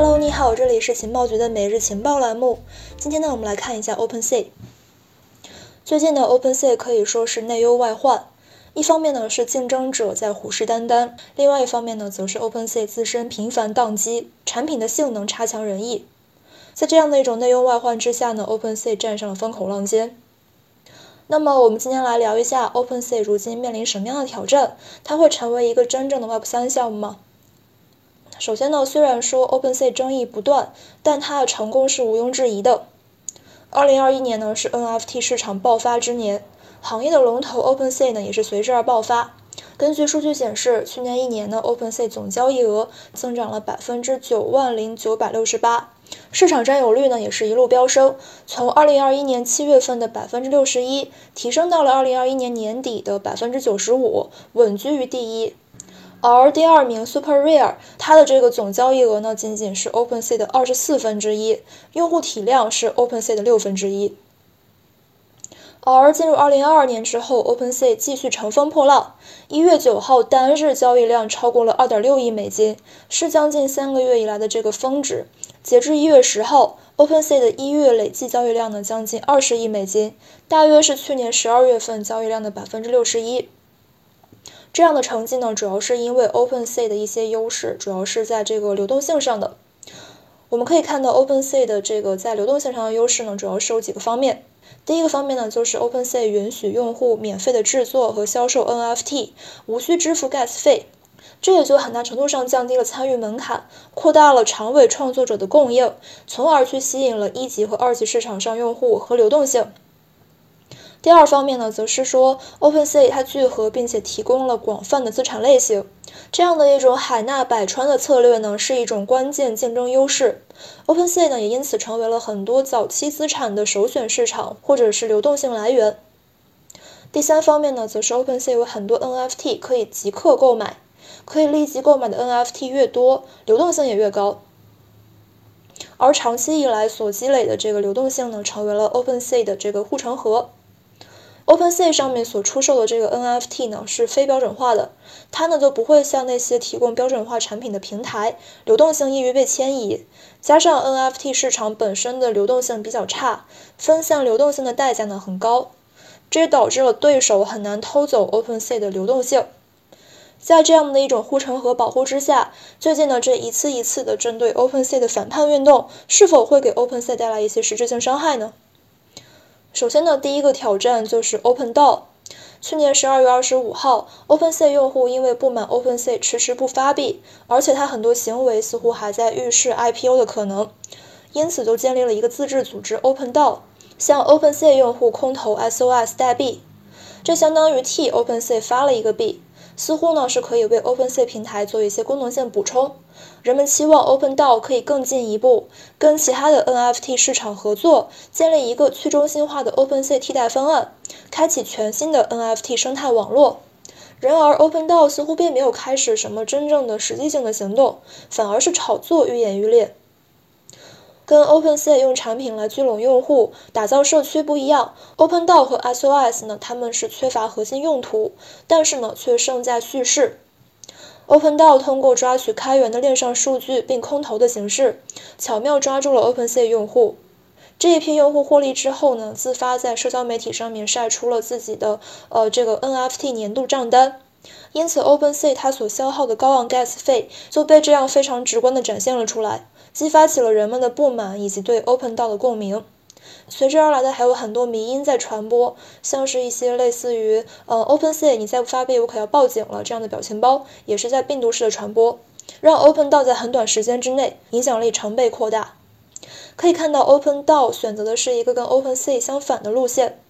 Hello，你好，这里是情报局的每日情报栏目。今天呢，我们来看一下 OpenSea。最近的 OpenSea 可以说是内忧外患。一方面呢是竞争者在虎视眈眈，另外一方面呢则是 OpenSea 自身频繁宕机，产品的性能差强人意。在这样的一种内忧外患之下呢，OpenSea 站上了风口浪尖。那么我们今天来聊一下 OpenSea 如今面临什么样的挑战？它会成为一个真正的 Web 三项目吗？首先呢，虽然说 OpenSea 争议不断，但它的成功是毋庸置疑的。二零二一年呢是 NFT 市场爆发之年，行业的龙头 OpenSea 呢也是随之而爆发。根据数据显示，去年一年呢 OpenSea 总交易额增长了百分之九万零九百六十八，市场占有率呢也是一路飙升，从二零二一年七月份的百分之六十一提升到了二零二一年年底的百分之九十五，稳居于第一。而第二名 Super Rare，它的这个总交易额呢，仅仅是 OpenSea 的二十四分之一，用户体量是 OpenSea 的六分之一。而进入二零二二年之后，OpenSea 继续乘风破浪，一月九号单日交易量超过了二点六亿美金，是将近三个月以来的这个峰值。截至一月十号，OpenSea 的一月累计交易量呢，将近二十亿美金，大约是去年十二月份交易量的百分之六十一。这样的成绩呢，主要是因为 OpenSea 的一些优势，主要是在这个流动性上的。我们可以看到 OpenSea 的这个在流动性上的优势呢，主要是有几个方面。第一个方面呢，就是 OpenSea 允许用户免费的制作和销售 NFT，无需支付 Gas 费，这也就很大程度上降低了参与门槛，扩大了长尾创作者的供应，从而去吸引了一级和二级市场上用户和流动性。第二方面呢，则是说 OpenSea 它聚合并且提供了广泛的资产类型，这样的一种海纳百川的策略呢，是一种关键竞争优势。OpenSea 呢，也因此成为了很多早期资产的首选市场或者是流动性来源。第三方面呢，则是 OpenSea 有很多 NFT 可以即刻购买，可以立即购买的 NFT 越多，流动性也越高。而长期以来所积累的这个流动性呢，成为了 OpenSea 的这个护城河。OpenSea 上面所出售的这个 NFT 呢是非标准化的，它呢就不会像那些提供标准化产品的平台，流动性易于被迁移。加上 NFT 市场本身的流动性比较差，分散流动性的代价呢很高，这也导致了对手很难偷走 OpenSea 的流动性。在这样的一种护城河保护之下，最近呢这一次一次的针对 OpenSea 的反叛运动，是否会给 OpenSea 带来一些实质性伤害呢？首先呢，第一个挑战就是 Open Door。去年十二月二十五号，OpenSea 用户因为不满 OpenSea 迟迟不发币，而且他很多行为似乎还在预示 IPO 的可能，因此就建立了一个自治组织 Open Door，向 OpenSea 用户空投 SOS 代币，这相当于替 OpenSea 发了一个币。似乎呢是可以为 OpenSea 平台做一些功能性补充。人们期望 OpenDAO 可以更进一步，跟其他的 NFT 市场合作，建立一个去中心化的 OpenSea 替代方案，开启全新的 NFT 生态网络。然而，OpenDAO 似乎并没有开始什么真正的实际性的行动，反而是炒作愈演愈烈。跟 OpenSea 用产品来聚拢用户、打造社区不一样，OpenDAO 和 SOS 呢，他们是缺乏核心用途，但是呢，却胜在叙事。OpenDAO 通过抓取开源的链上数据并空投的形式，巧妙抓住了 OpenSea 用户。这一批用户获利之后呢，自发在社交媒体上面晒出了自己的呃这个 NFT 年度账单，因此 OpenSea 它所消耗的高昂 Gas 费就被这样非常直观的展现了出来。激发起了人们的不满以及对 OpenDAO 的共鸣，随之而来的还有很多迷因在传播，像是一些类似于呃 OpenSea 你再不发币我可要报警了这样的表情包，也是在病毒式的传播，让 OpenDAO 在很短时间之内影响力成倍扩大。可以看到 OpenDAO 选择的是一个跟 OpenSea 相反的路线，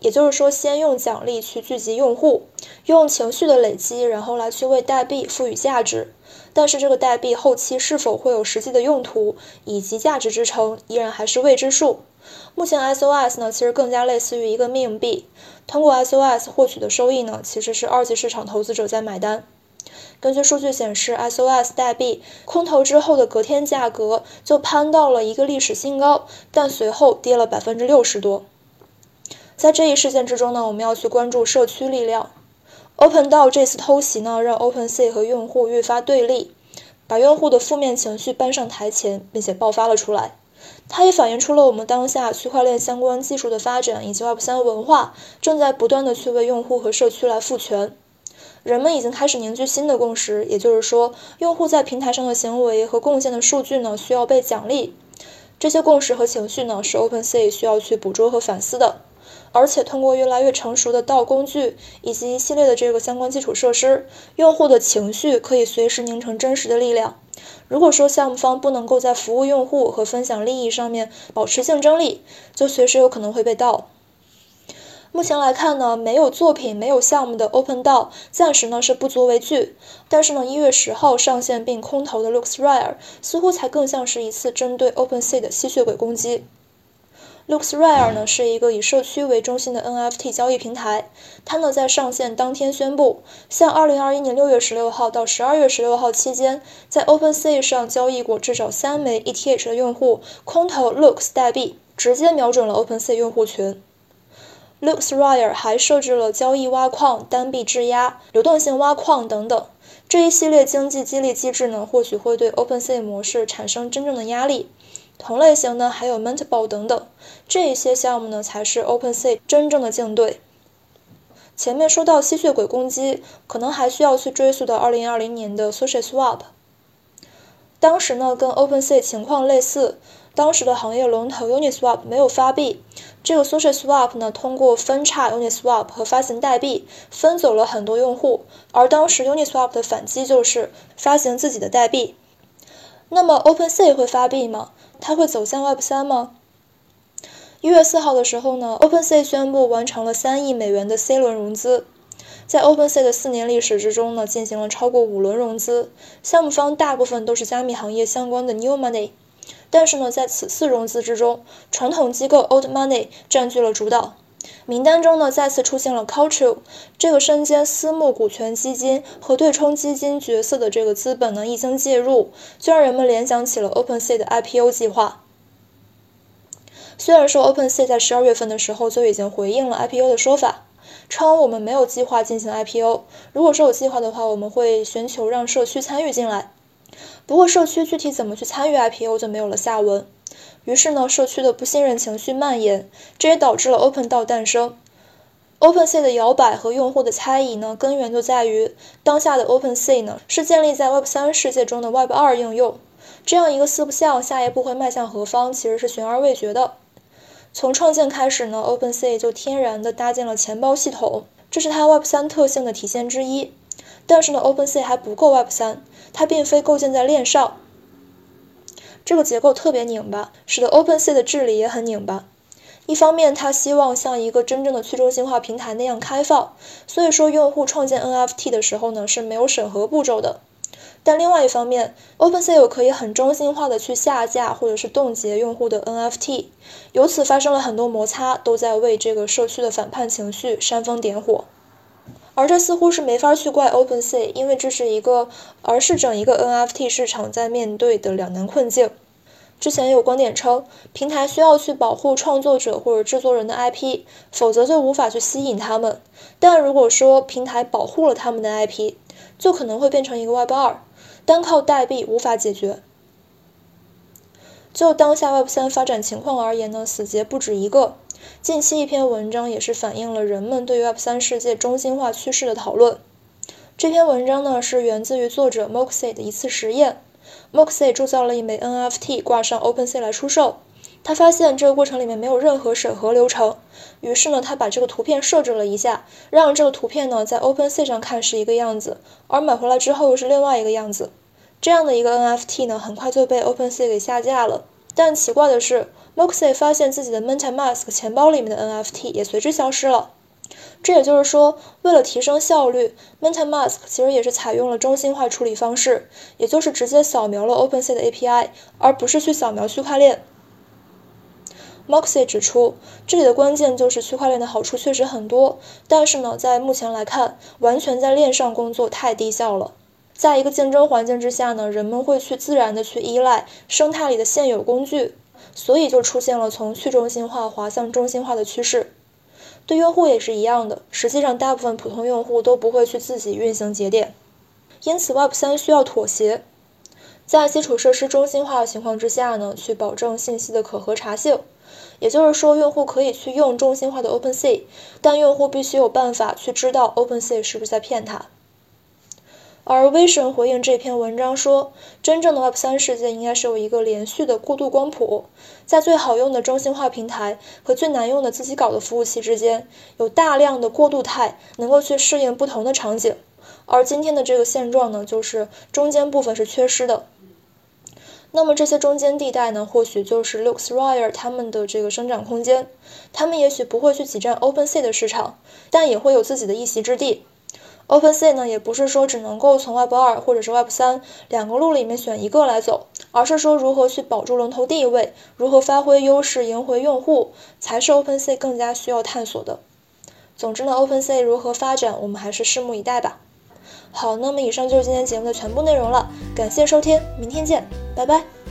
也就是说先用奖励去聚集用户，用情绪的累积，然后来去为代币赋予价值。但是这个代币后期是否会有实际的用途以及价值支撑，依然还是未知数。目前 SOS 呢，其实更加类似于一个命币，通过 SOS 获取的收益呢，其实是二级市场投资者在买单。根据数据显示，SOS 代币空投之后的隔天价格就攀到了一个历史新高，但随后跌了百分之六十多。在这一事件之中呢，我们要去关注社区力量。OpenDAO 这次偷袭呢，让 OpenSea 和用户愈发对立，把用户的负面情绪搬上台前，并且爆发了出来。它也反映出了我们当下区块链相关技术的发展以及 Web 三文化正在不断的去为用户和社区来赋权。人们已经开始凝聚新的共识，也就是说，用户在平台上的行为和贡献的数据呢，需要被奖励。这些共识和情绪呢，是 OpenSea 需要去捕捉和反思的。而且，通过越来越成熟的道工具以及一系列的这个相关基础设施，用户的情绪可以随时凝成真实的力量。如果说项目方不能够在服务用户和分享利益上面保持竞争力，就随时有可能会被盗。目前来看呢，没有作品、没有项目的 Open d o 暂时呢是不足为惧。但是呢，一月十号上线并空投的 Looks Rare，似乎才更像是一次针对 OpenSea 的吸血鬼攻击。LuxRare 呢是一个以社区为中心的 NFT 交易平台，它呢在上线当天宣布，向2021年6月16号到12月16号期间，在 OpenSea 上交易过至少三枚 ETH 的用户空投 Lux 代币，直接瞄准了 OpenSea 用户群。LuxRare 还设置了交易挖矿、单币质押、流动性挖矿等等这一系列经济激励机制呢，或许会对 OpenSea 模式产生真正的压力。同类型呢还有 Mentable 等等，这一些项目呢才是 OpenSea 真正的竞对。前面说到吸血鬼攻击，可能还需要去追溯到2020年的 SushiSwap，当时呢跟 OpenSea 情况类似。当时的行业龙头 Uniswap 没有发币，这个 SushiSwap 呢，通过分叉 Uniswap 和发行代币，分走了很多用户。而当时 Uniswap 的反击就是发行自己的代币。那么 OpenSea 会发币吗？它会走向 Web 三吗？一月四号的时候呢，OpenSea 宣布完成了三亿美元的 C 轮融资。在 OpenSea 的四年历史之中呢，进行了超过五轮融资，项目方大部分都是加密行业相关的 New Money。但是呢，在此次融资之中，传统机构 Old Money 占据了主导。名单中呢，再次出现了 Culture 这个身兼私募股权基金和对冲基金角色的这个资本呢，一经介入，就让人们联想起了 OpenSea 的 IPO 计划。虽然说 OpenSea 在十二月份的时候就已经回应了 IPO 的说法，称我们没有计划进行 IPO，如果说有计划的话，我们会寻求让社区参与进来。不过，社区具体怎么去参与 IPO 就没有了下文。于是呢，社区的不信任情绪蔓延，这也导致了 OpenDAO 诞生。OpenSea 的摇摆和用户的猜疑呢，根源就在于当下的 OpenSea 呢是建立在 Web 三世界中的 Web 二应用，这样一个四不像，下一步会迈向何方，其实是悬而未决的。从创建开始呢，OpenSea 就天然的搭建了钱包系统，这是它 Web 三特性的体现之一。但是呢，OpenSea 还不够 Web 三，它并非构建在链上，这个结构特别拧巴，使得 OpenSea 的治理也很拧巴。一方面，它希望像一个真正的去中心化平台那样开放，所以说用户创建 NFT 的时候呢是没有审核步骤的。但另外一方面，OpenSea 可以很中心化的去下架或者是冻结用户的 NFT，由此发生了很多摩擦，都在为这个社区的反叛情绪煽风点火。而这似乎是没法去怪 OpenSea，因为这是一个，而是整一个 NFT 市场在面对的两难困境。之前有观点称，平台需要去保护创作者或者制作人的 IP，否则就无法去吸引他们。但如果说平台保护了他们的 IP，就可能会变成一个 Web 二，单靠代币无法解决。就当下 Web 三发展情况而言呢，死结不止一个。近期一篇文章也是反映了人们对 Web 三世界中心化趋势的讨论。这篇文章呢是源自于作者 Moxie 的一次实验。Moxie 铸造了一枚 NFT 挂上 OpenSea 来出售。他发现这个过程里面没有任何审核流程，于是呢他把这个图片设置了一下，让这个图片呢在 OpenSea 上看是一个样子，而买回来之后又是另外一个样子。这样的一个 NFT 呢很快就被 OpenSea 给下架了。但奇怪的是。Moxie 发现自己的 MetaMask 钱包里面的 NFT 也随之消失了。这也就是说，为了提升效率，MetaMask 其实也是采用了中心化处理方式，也就是直接扫描了 OpenSea 的 API，而不是去扫描区块链。Moxie 指出，这里的关键就是区块链的好处确实很多，但是呢，在目前来看，完全在链上工作太低效了。在一个竞争环境之下呢，人们会去自然的去依赖生态里的现有工具。所以就出现了从去中心化滑向中心化的趋势，对用户也是一样的。实际上，大部分普通用户都不会去自己运行节点，因此 Web 三需要妥协。在基础设施中心化的情况之下呢，去保证信息的可核查性。也就是说，用户可以去用中心化的 OpenSea，但用户必须有办法去知道 OpenSea 是不是在骗他。而 Vision 回应这篇文章说，真正的 Web 三世界应该是有一个连续的过渡光谱，在最好用的中心化平台和最难用的自己搞的服务器之间，有大量的过渡态，能够去适应不同的场景。而今天的这个现状呢，就是中间部分是缺失的。那么这些中间地带呢，或许就是 LooksRare 他们的这个生长空间，他们也许不会去挤占 OpenSea 的市场，但也会有自己的一席之地。OpenSea 呢，也不是说只能够从 Web 二或者是 Web 三两个路里面选一个来走，而是说如何去保住龙头地位，如何发挥优势赢回用户，才是 OpenSea 更加需要探索的。总之呢，OpenSea 如何发展，我们还是拭目以待吧。好，那么以上就是今天节目的全部内容了，感谢收听，明天见，拜拜。